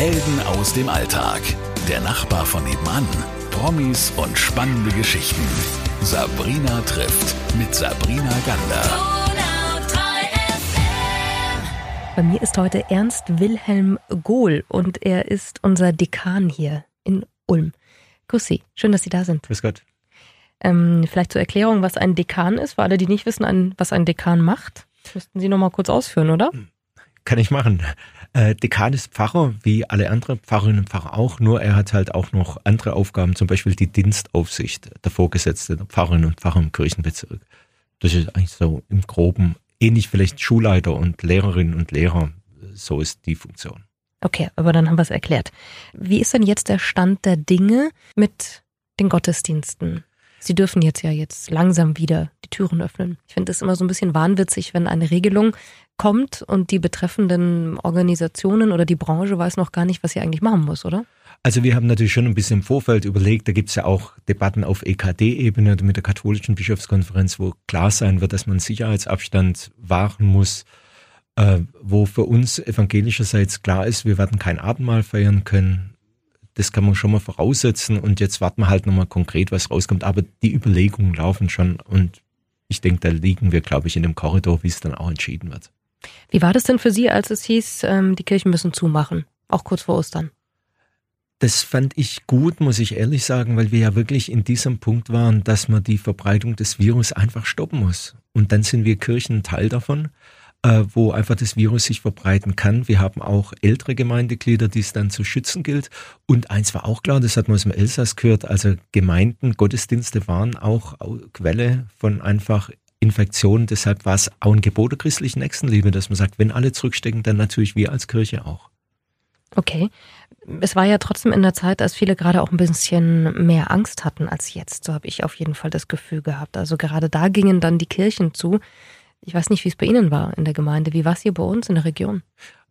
Helden aus dem Alltag. Der Nachbar von nebenan. Promis und spannende Geschichten. Sabrina trifft mit Sabrina Gander. Bei mir ist heute Ernst Wilhelm Gohl und er ist unser Dekan hier in Ulm. Grüß Sie, schön, dass Sie da sind. Grüß Gott. Ähm, vielleicht zur Erklärung, was ein Dekan ist, für alle, die nicht wissen, was ein Dekan macht. Müssten Sie noch mal kurz ausführen, oder? Kann ich machen. Äh, Dekan ist Pfarrer, wie alle anderen Pfarrerinnen und Pfarrer auch, nur er hat halt auch noch andere Aufgaben, zum Beispiel die Dienstaufsicht der Vorgesetzte der Pfarrerinnen und Pfarrer im Kirchenbezirk. Das ist eigentlich so im Groben ähnlich vielleicht Schulleiter und Lehrerinnen und Lehrer. So ist die Funktion. Okay, aber dann haben wir es erklärt. Wie ist denn jetzt der Stand der Dinge mit den Gottesdiensten? Sie dürfen jetzt ja jetzt langsam wieder die Türen öffnen. Ich finde es immer so ein bisschen wahnwitzig, wenn eine Regelung kommt und die betreffenden Organisationen oder die Branche weiß noch gar nicht, was sie eigentlich machen muss, oder? Also wir haben natürlich schon ein bisschen im Vorfeld überlegt, da gibt es ja auch Debatten auf EKD-Ebene mit der katholischen Bischofskonferenz, wo klar sein wird, dass man Sicherheitsabstand wahren muss, äh, wo für uns evangelischerseits klar ist, wir werden kein Abendmahl feiern können. Das kann man schon mal voraussetzen und jetzt warten wir halt nochmal konkret, was rauskommt. Aber die Überlegungen laufen schon und ich denke, da liegen wir, glaube ich, in dem Korridor, wie es dann auch entschieden wird. Wie war das denn für Sie, als es hieß, ähm, die Kirchen müssen zumachen, auch kurz vor Ostern? Das fand ich gut, muss ich ehrlich sagen, weil wir ja wirklich in diesem Punkt waren, dass man die Verbreitung des Virus einfach stoppen muss. Und dann sind wir Kirchen Teil davon, äh, wo einfach das Virus sich verbreiten kann. Wir haben auch ältere Gemeindeglieder, die es dann zu schützen gilt. Und eins war auch klar, das hat man aus dem Elsass gehört, also Gemeinden, Gottesdienste waren auch Quelle von einfach Infektionen. Deshalb war es auch ein Gebot der christlichen Nächstenliebe, dass man sagt, wenn alle zurückstecken, dann natürlich wir als Kirche auch. Okay. Es war ja trotzdem in der Zeit, als viele gerade auch ein bisschen mehr Angst hatten als jetzt. So habe ich auf jeden Fall das Gefühl gehabt. Also gerade da gingen dann die Kirchen zu. Ich weiß nicht, wie es bei Ihnen war in der Gemeinde. Wie war es hier bei uns in der Region?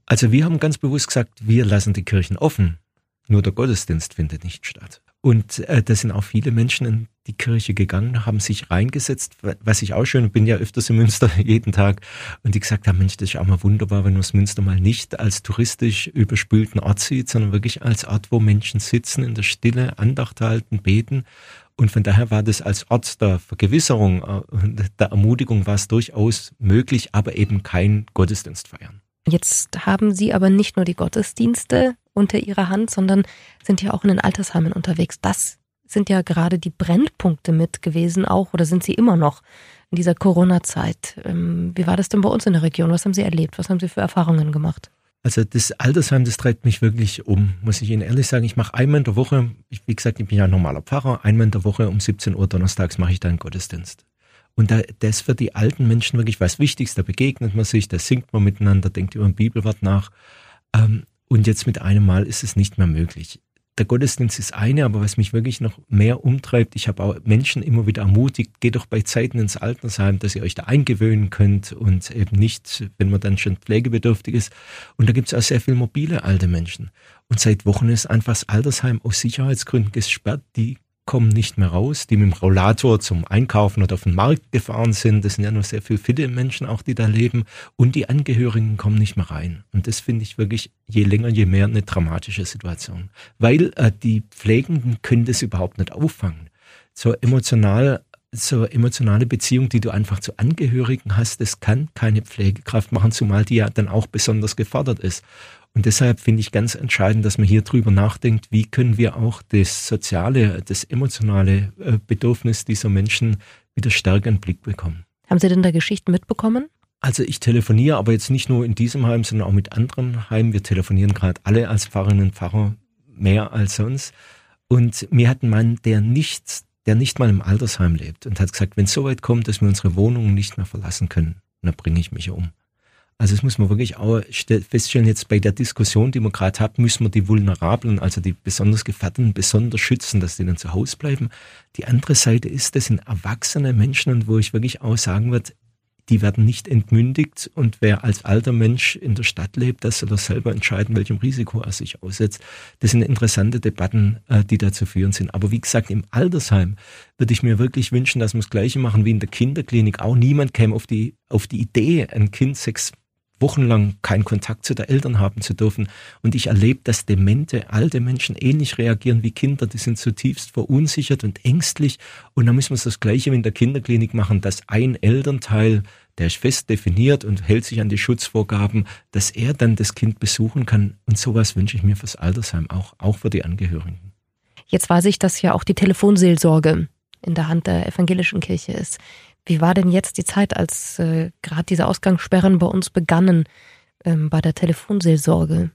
Also wir haben ganz bewusst gesagt, wir lassen die Kirchen offen. Nur der Gottesdienst findet nicht statt. Und äh, da sind auch viele Menschen in die Kirche gegangen, haben sich reingesetzt, was ich auch schön, bin ja öfters in Münster jeden Tag und die gesagt haben, Mensch, das ist auch mal wunderbar, wenn man das Münster mal nicht als touristisch überspülten Ort sieht, sondern wirklich als Ort, wo Menschen sitzen, in der Stille, Andacht halten, beten. Und von daher war das als Ort der Vergewisserung, äh, der Ermutigung war es durchaus möglich, aber eben kein Gottesdienst feiern. Jetzt haben Sie aber nicht nur die Gottesdienste unter Ihrer Hand, sondern sind ja auch in den Altersheimen unterwegs. Das sind ja gerade die Brennpunkte mit gewesen auch oder sind sie immer noch in dieser Corona-Zeit? Ähm, wie war das denn bei uns in der Region? Was haben Sie erlebt? Was haben Sie für Erfahrungen gemacht? Also das Altersheim, das treibt mich wirklich um, muss ich Ihnen ehrlich sagen. Ich mache einmal in der Woche, ich, wie gesagt, ich bin ja ein normaler Pfarrer, einmal in der Woche um 17 Uhr donnerstags mache ich da einen Gottesdienst. Und da, das für die alten Menschen wirklich was Wichtiges. Da begegnet man sich, da singt man miteinander, denkt über ein Bibelwort nach. Ähm, und jetzt mit einem Mal ist es nicht mehr möglich. Der Gottesdienst ist eine, aber was mich wirklich noch mehr umtreibt, ich habe auch Menschen immer wieder ermutigt, geht doch bei Zeiten ins Altersheim, dass ihr euch da eingewöhnen könnt und eben nicht, wenn man dann schon pflegebedürftig ist. Und da gibt es auch sehr viele mobile alte Menschen. Und seit Wochen ist einfach das Altersheim aus Sicherheitsgründen gesperrt. Die kommen nicht mehr raus, die mit dem Rollator zum Einkaufen oder auf den Markt gefahren sind. Das sind ja noch sehr viele fitte Menschen auch, die da leben. Und die Angehörigen kommen nicht mehr rein. Und das finde ich wirklich je länger, je mehr eine dramatische Situation. Weil äh, die Pflegenden können das überhaupt nicht auffangen. So emotional so emotionale Beziehung, die du einfach zu Angehörigen hast, das kann keine Pflegekraft machen, zumal die ja dann auch besonders gefordert ist. Und deshalb finde ich ganz entscheidend, dass man hier drüber nachdenkt, wie können wir auch das soziale, das emotionale äh, Bedürfnis dieser Menschen wieder stärker in den Blick bekommen. Haben Sie denn da Geschichten mitbekommen? Also ich telefoniere aber jetzt nicht nur in diesem Heim, sondern auch mit anderen Heimen. Wir telefonieren gerade alle als Pfarrerinnen und Pfarrer mehr als sonst. Und mir hat ein Mann, der nicht, der nicht mal im Altersheim lebt und hat gesagt, wenn es so weit kommt, dass wir unsere Wohnungen nicht mehr verlassen können, dann bringe ich mich um. Also das muss man wirklich auch feststellen, jetzt bei der Diskussion, die man gerade hat, müssen wir die Vulnerablen, also die besonders Gefährdeten, besonders schützen, dass die dann zu Hause bleiben. Die andere Seite ist, das sind erwachsene Menschen und wo ich wirklich auch sagen würde, die werden nicht entmündigt und wer als alter Mensch in der Stadt lebt, das soll er selber entscheiden, welchem Risiko er sich aussetzt. Das sind interessante Debatten, äh, die da zu führen sind. Aber wie gesagt, im Altersheim würde ich mir wirklich wünschen, dass wir das Gleiche machen wie in der Kinderklinik. Auch niemand käme auf die, auf die Idee, ein Kind sechs wochenlang keinen Kontakt zu den Eltern haben zu dürfen. Und ich erlebe, dass demente, alte Menschen ähnlich reagieren wie Kinder. Die sind zutiefst verunsichert und ängstlich. Und dann müssen wir das Gleiche in der Kinderklinik machen, dass ein Elternteil, der ist fest definiert und hält sich an die Schutzvorgaben, dass er dann das Kind besuchen kann. Und sowas wünsche ich mir fürs Altersheim auch, auch für die Angehörigen. Jetzt weiß ich, dass ja auch die Telefonseelsorge in der Hand der evangelischen Kirche ist. Wie war denn jetzt die Zeit, als äh, gerade diese Ausgangssperren bei uns begannen ähm, bei der Telefonseelsorge?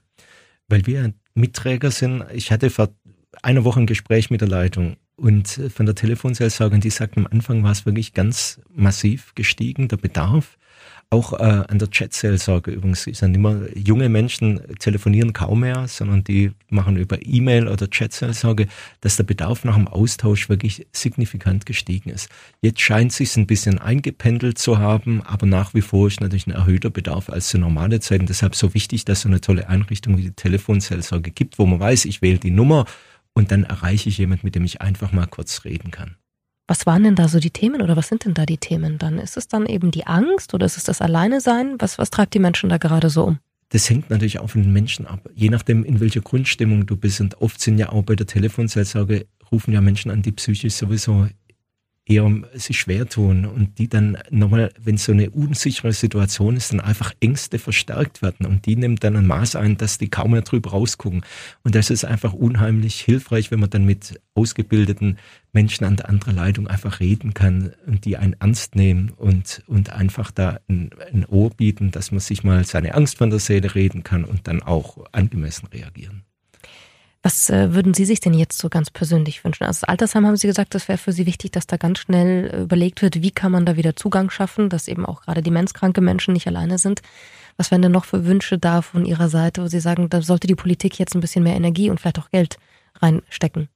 Weil wir Mitträger sind. Ich hatte vor einer Woche ein Gespräch mit der Leitung und äh, von der Telefonseelsorge, die sagt, am Anfang war es wirklich ganz massiv gestiegen, der Bedarf. Auch äh, an der Chat-Seelsorge übrigens ist dann immer, junge Menschen telefonieren kaum mehr, sondern die machen über E-Mail oder Chat-Seelsorge, dass der Bedarf nach dem Austausch wirklich signifikant gestiegen ist. Jetzt scheint es sich ein bisschen eingependelt zu haben, aber nach wie vor ist natürlich ein erhöhter Bedarf als zu normale Zeiten. Deshalb so wichtig, dass so eine tolle Einrichtung wie die Telefonseelsorge gibt, wo man weiß, ich wähle die Nummer und dann erreiche ich jemand, mit dem ich einfach mal kurz reden kann. Was waren denn da so die Themen oder was sind denn da die Themen dann? Ist es dann eben die Angst oder ist es das Alleine sein? Was, was treibt die Menschen da gerade so um? Das hängt natürlich auch von den Menschen ab. Je nachdem, in welcher Grundstimmung du bist. Und oft sind ja auch bei der Telefonseelsorge, rufen ja Menschen an, die psychisch sowieso eher sich schwer tun und die dann nochmal, wenn so eine unsichere Situation ist, dann einfach Ängste verstärkt werden und die nimmt dann ein Maß ein, dass die kaum mehr drüber rausgucken. Und das ist einfach unheimlich hilfreich, wenn man dann mit ausgebildeten Menschen an der anderen Leitung einfach reden kann und die einen ernst nehmen und, und einfach da ein, ein Ohr bieten, dass man sich mal seine Angst von der Seele reden kann und dann auch angemessen reagieren. Was äh, würden Sie sich denn jetzt so ganz persönlich wünschen? Also das Altersheim haben Sie gesagt, das wäre für Sie wichtig, dass da ganz schnell äh, überlegt wird, wie kann man da wieder Zugang schaffen, dass eben auch gerade demenzkranke Menschen nicht alleine sind. Was wären denn noch für Wünsche da von Ihrer Seite, wo Sie sagen, da sollte die Politik jetzt ein bisschen mehr Energie und vielleicht auch Geld reinstecken?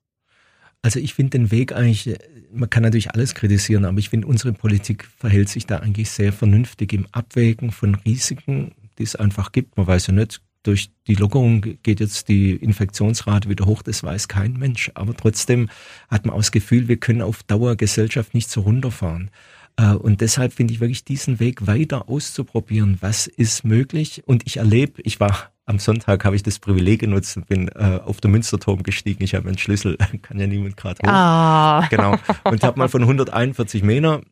Also ich finde den Weg eigentlich, äh, man kann natürlich alles kritisieren, aber ich finde, unsere Politik verhält sich da eigentlich sehr vernünftig im Abwägen von Risiken, die es einfach gibt. Man weiß ja nicht, durch die Lockerung geht jetzt die Infektionsrate wieder hoch, das weiß kein Mensch. Aber trotzdem hat man auch das Gefühl, wir können auf Dauer Gesellschaft nicht so runterfahren. Äh, und deshalb finde ich wirklich diesen Weg weiter auszuprobieren. Was ist möglich? Und ich erlebe, ich war am Sonntag habe ich das Privileg genutzt und bin äh, auf der Münsterturm gestiegen. Ich habe einen Schlüssel, kann ja niemand gerade hoch. Ah. Genau. Und habe mal von 141 Meter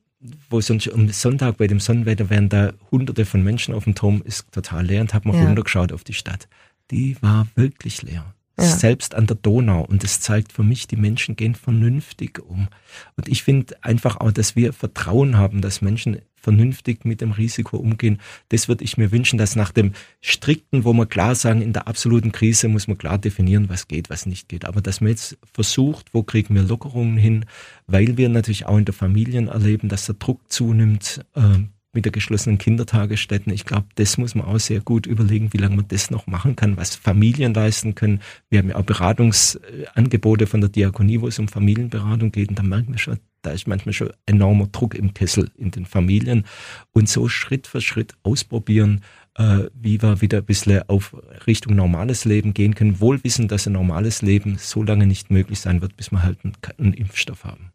wo sonst am Sonntag bei dem Sonnenwetter wären da hunderte von Menschen auf dem Turm, ist total leer und habe mal ja. runtergeschaut auf die Stadt. Die war wirklich leer. Ja. Selbst an der Donau. Und das zeigt für mich, die Menschen gehen vernünftig um. Und ich finde einfach auch, dass wir Vertrauen haben, dass Menschen vernünftig mit dem Risiko umgehen. Das würde ich mir wünschen, dass nach dem strikten, wo wir klar sagen, in der absoluten Krise muss man klar definieren, was geht, was nicht geht. Aber dass man jetzt versucht, wo kriegen wir Lockerungen hin, weil wir natürlich auch in der Familien erleben, dass der Druck zunimmt, äh, mit der geschlossenen Kindertagesstätten. Ich glaube, das muss man auch sehr gut überlegen, wie lange man das noch machen kann, was Familien leisten können. Wir haben ja auch Beratungsangebote von der Diakonie, wo es um Familienberatung geht. Und da merken wir schon, da ist manchmal schon enormer Druck im Kessel in den Familien. Und so Schritt für Schritt ausprobieren, äh, wie wir wieder ein bisschen auf Richtung normales Leben gehen können, wohl wissen, dass ein normales Leben so lange nicht möglich sein wird, bis wir halt einen, einen Impfstoff haben.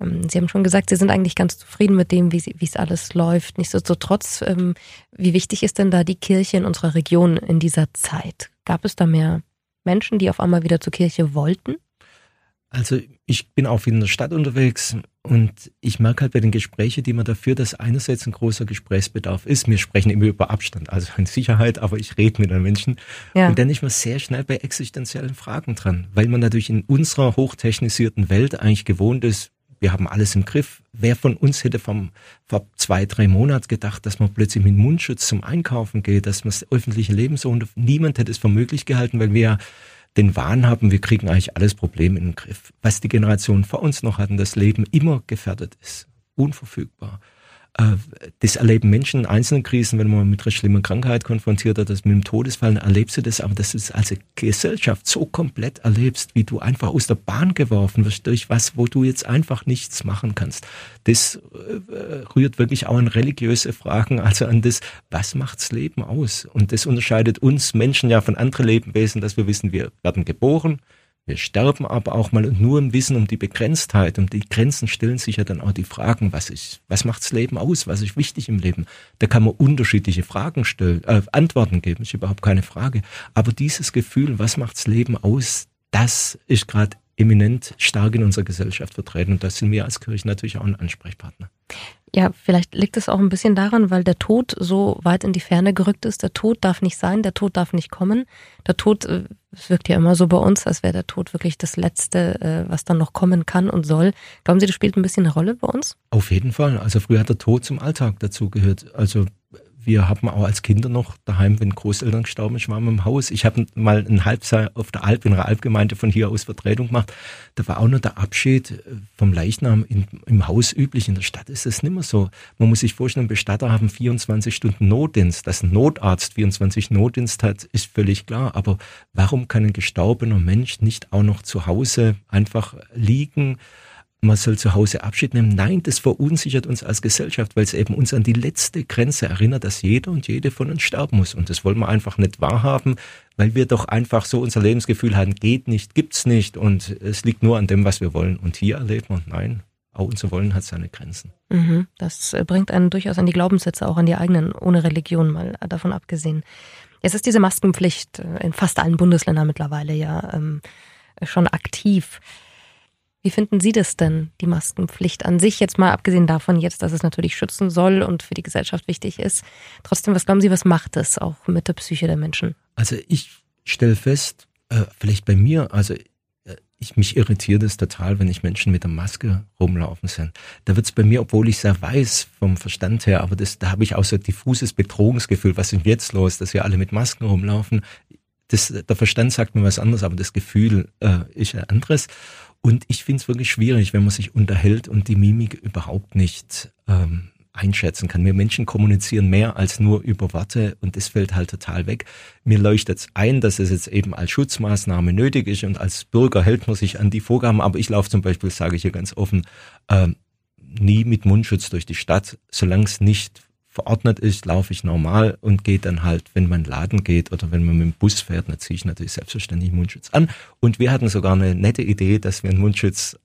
Ähm, Sie haben schon gesagt, Sie sind eigentlich ganz zufrieden mit dem, wie, es alles läuft. Nichtsdestotrotz, ähm, wie wichtig ist denn da die Kirche in unserer Region in dieser Zeit? Gab es da mehr Menschen, die auf einmal wieder zur Kirche wollten? Also ich bin auch viel in der Stadt unterwegs und ich merke halt bei den Gesprächen, die man da führt, dass einerseits ein großer Gesprächsbedarf ist. Wir sprechen immer über Abstand, also in Sicherheit, aber ich rede mit den Menschen. Ja. Und dann ist man sehr schnell bei existenziellen Fragen dran, weil man natürlich in unserer hochtechnisierten Welt eigentlich gewohnt ist, wir haben alles im Griff. Wer von uns hätte vom, vor zwei, drei Monaten gedacht, dass man plötzlich mit Mundschutz zum Einkaufen geht, dass man das öffentliche Leben so unter, niemand hätte es für möglich gehalten, weil wir den Wahn haben, wir kriegen eigentlich alles Problem in den Griff. Was die Generation vor uns noch hatten, das Leben immer gefährdet ist, unverfügbar. Äh, das erleben Menschen in einzelnen Krisen, wenn man mit einer schlimmen Krankheit konfrontiert wird, das mit dem Todesfall, dann erlebst du das, aber dass du es als Gesellschaft so komplett erlebst, wie du einfach aus der Bahn geworfen wirst durch was, wo du jetzt einfach nichts machen kannst. Das äh, rührt wirklich auch an religiöse Fragen, also an das, was macht's Leben aus? Und das unterscheidet uns Menschen ja von anderen Lebewesen, dass wir wissen, wir werden geboren, Wir sterben aber auch mal und nur im Wissen um die Begrenztheit, um die Grenzen stellen sich ja dann auch die Fragen, was ist, was macht's Leben aus, was ist wichtig im Leben? Da kann man unterschiedliche Fragen stellen, äh, Antworten geben, ist überhaupt keine Frage. Aber dieses Gefühl, was macht's Leben aus, das ist gerade eminent stark in unserer Gesellschaft vertreten und das sind wir als Kirche natürlich auch ein Ansprechpartner. Ja, vielleicht liegt es auch ein bisschen daran, weil der Tod so weit in die Ferne gerückt ist. Der Tod darf nicht sein, der Tod darf nicht kommen. Der Tod, äh, es wirkt ja immer so bei uns, als wäre der Tod wirklich das Letzte, äh, was dann noch kommen kann und soll. Glauben Sie, das spielt ein bisschen eine Rolle bei uns? Auf jeden Fall. Also früher hat der Tod zum Alltag dazugehört. Also wir haben auch als Kinder noch daheim, wenn Großeltern gestorben sind, waren wir im Haus. Ich habe mal ein Halbjahr auf der Alp, in einer Alpgemeinde von hier aus Vertretung gemacht. Da war auch noch der Abschied äh, vom Leichnam in, im Haus üblich. In der Stadt ist das nicht mehr so. Man muss sich vorstellen, Bestatter haben 24 Stunden Notdienst. Dass ein Notarzt 24 Notdienst hat, ist völlig klar. Aber warum kann ein gestorbener Mensch nicht auch noch zu Hause einfach liegen? Man soll zu Hause Abschied nehmen. Nein, das verunsichert uns als Gesellschaft, weil es eben uns an die letzte Grenze erinnert, dass jeder und jede von uns sterben muss. Und das wollen wir einfach nicht wahrhaben, weil wir doch einfach so unser Lebensgefühl haben, geht nicht, gibt's nicht und es liegt nur an dem, was wir wollen. Und hier erlebt man, nein, auch unser Wollen hat seine Grenzen. Mhm, das äh, bringt einen durchaus an die Glaubenssätze, auch an die eigenen, ohne Religion mal davon abgesehen. Jetzt ist diese Maskenpflicht äh, in fast allen Bundesländern mittlerweile ja ähm, schon aktiv. Wie finden Sie das denn, die Maskenpflicht an sich, jetzt mal abgesehen davon jetzt, dass es natürlich schützen soll und für die Gesellschaft wichtig ist? Trotzdem, was glauben Sie, was macht es auch mit der Psyche der Menschen? Also ich stelle fest, äh, vielleicht bei mir, also äh, ich mich irritiert es total, wenn ich Menschen mit der Maske rumlaufen sind. Da wird es bei mir, obwohl ich sehr weiß vom Verstand her, aber das, da habe ich auch so ein diffuses Bedrohungsgefühl. Was ist jetzt los, dass wir alle mit Masken rumlaufen? Das, der Verstand sagt mir was anderes, aber das Gefühl äh, ist ein anderes. Und ich finde es wirklich schwierig, wenn man sich unterhält und die Mimik überhaupt nicht ähm, einschätzen kann. Wir Menschen kommunizieren mehr als nur über Worte und das fällt halt total weg. Mir leuchtet ein, dass es jetzt eben als Schutzmaßnahme nötig ist und als Bürger hält man sich an die Vorgaben. Aber ich laufe zum Beispiel, sage ich hier ganz offen, äh, nie mit Mundschutz durch die Stadt, solange es nicht verordnet ist, laufe ich normal und gehe dann halt, wenn man Laden geht oder wenn man mit dem Bus fährt, dann ziehe ich natürlich selbstverständlich Mundschutz an. Und wir hatten sogar eine nette Idee, dass wir einen Mundschutz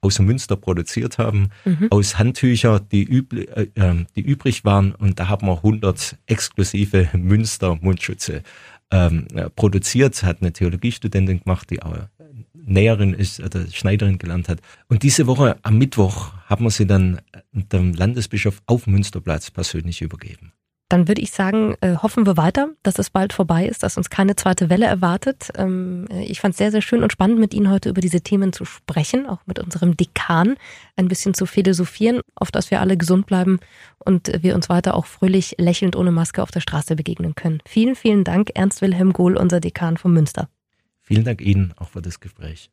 aus Münster produziert haben, mhm. aus Handtücher, die, übli, äh, ähm, die übrig waren. Und da haben wir 100 exklusive Münster-Mundschütze ähm, produziert. Hat eine Theologiestudentin gemacht, die auch Näherin ist, oder Schneiderin gelernt hat. Und diese Woche am Mittwoch haben wir sie dann dem Landesbischof auf Münsterplatz persönlich übergeben. Dann würde ich sagen, äh, hoffen wir weiter, dass es bald vorbei ist, dass uns keine zweite Welle erwartet. Ähm, ich fand es sehr, sehr schön und spannend, mit Ihnen heute über diese Themen zu sprechen, auch mit unserem Dekan ein bisschen zu philosophieren, auf dass wir alle gesund bleiben und wir uns weiter auch fröhlich lächelnd ohne Maske auf der Straße begegnen können. Vielen, vielen Dank, Ernst Wilhelm Gohl, unser Dekan von Münster. Vielen Dank Ihnen auch für das Gespräch.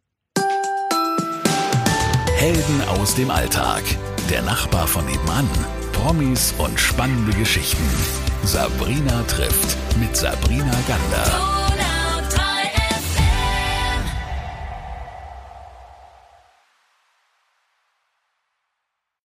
Helden aus dem Alltag. Der Nachbar von nebenan. Promis und spannende Geschichten. Sabrina trifft mit Sabrina Gander.